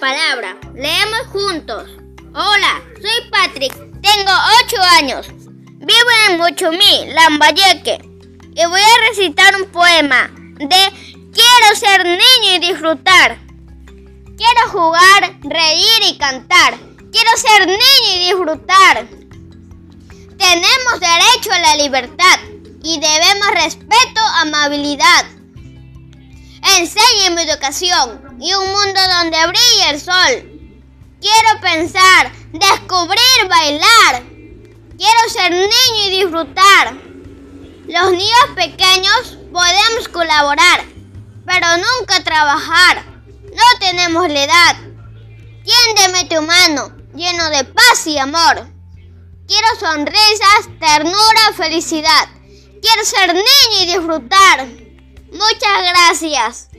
palabra. Leemos juntos. Hola, soy Patrick. Tengo 8 años. Vivo en Mochumí, Lambayeque. Y voy a recitar un poema de Quiero ser niño y disfrutar. Quiero jugar, reír y cantar. Quiero ser niño y disfrutar. Tenemos derecho a la libertad y debemos respeto, amabilidad. Enséñame educación y un mundo donde brille el sol. Quiero pensar, descubrir, bailar. Quiero ser niño y disfrutar. Los niños pequeños podemos colaborar, pero nunca trabajar. No tenemos la edad. Tiéndeme tu mano, lleno de paz y amor. Quiero sonrisas, ternura, felicidad. Quiero ser niño y disfrutar. Muchas gracias.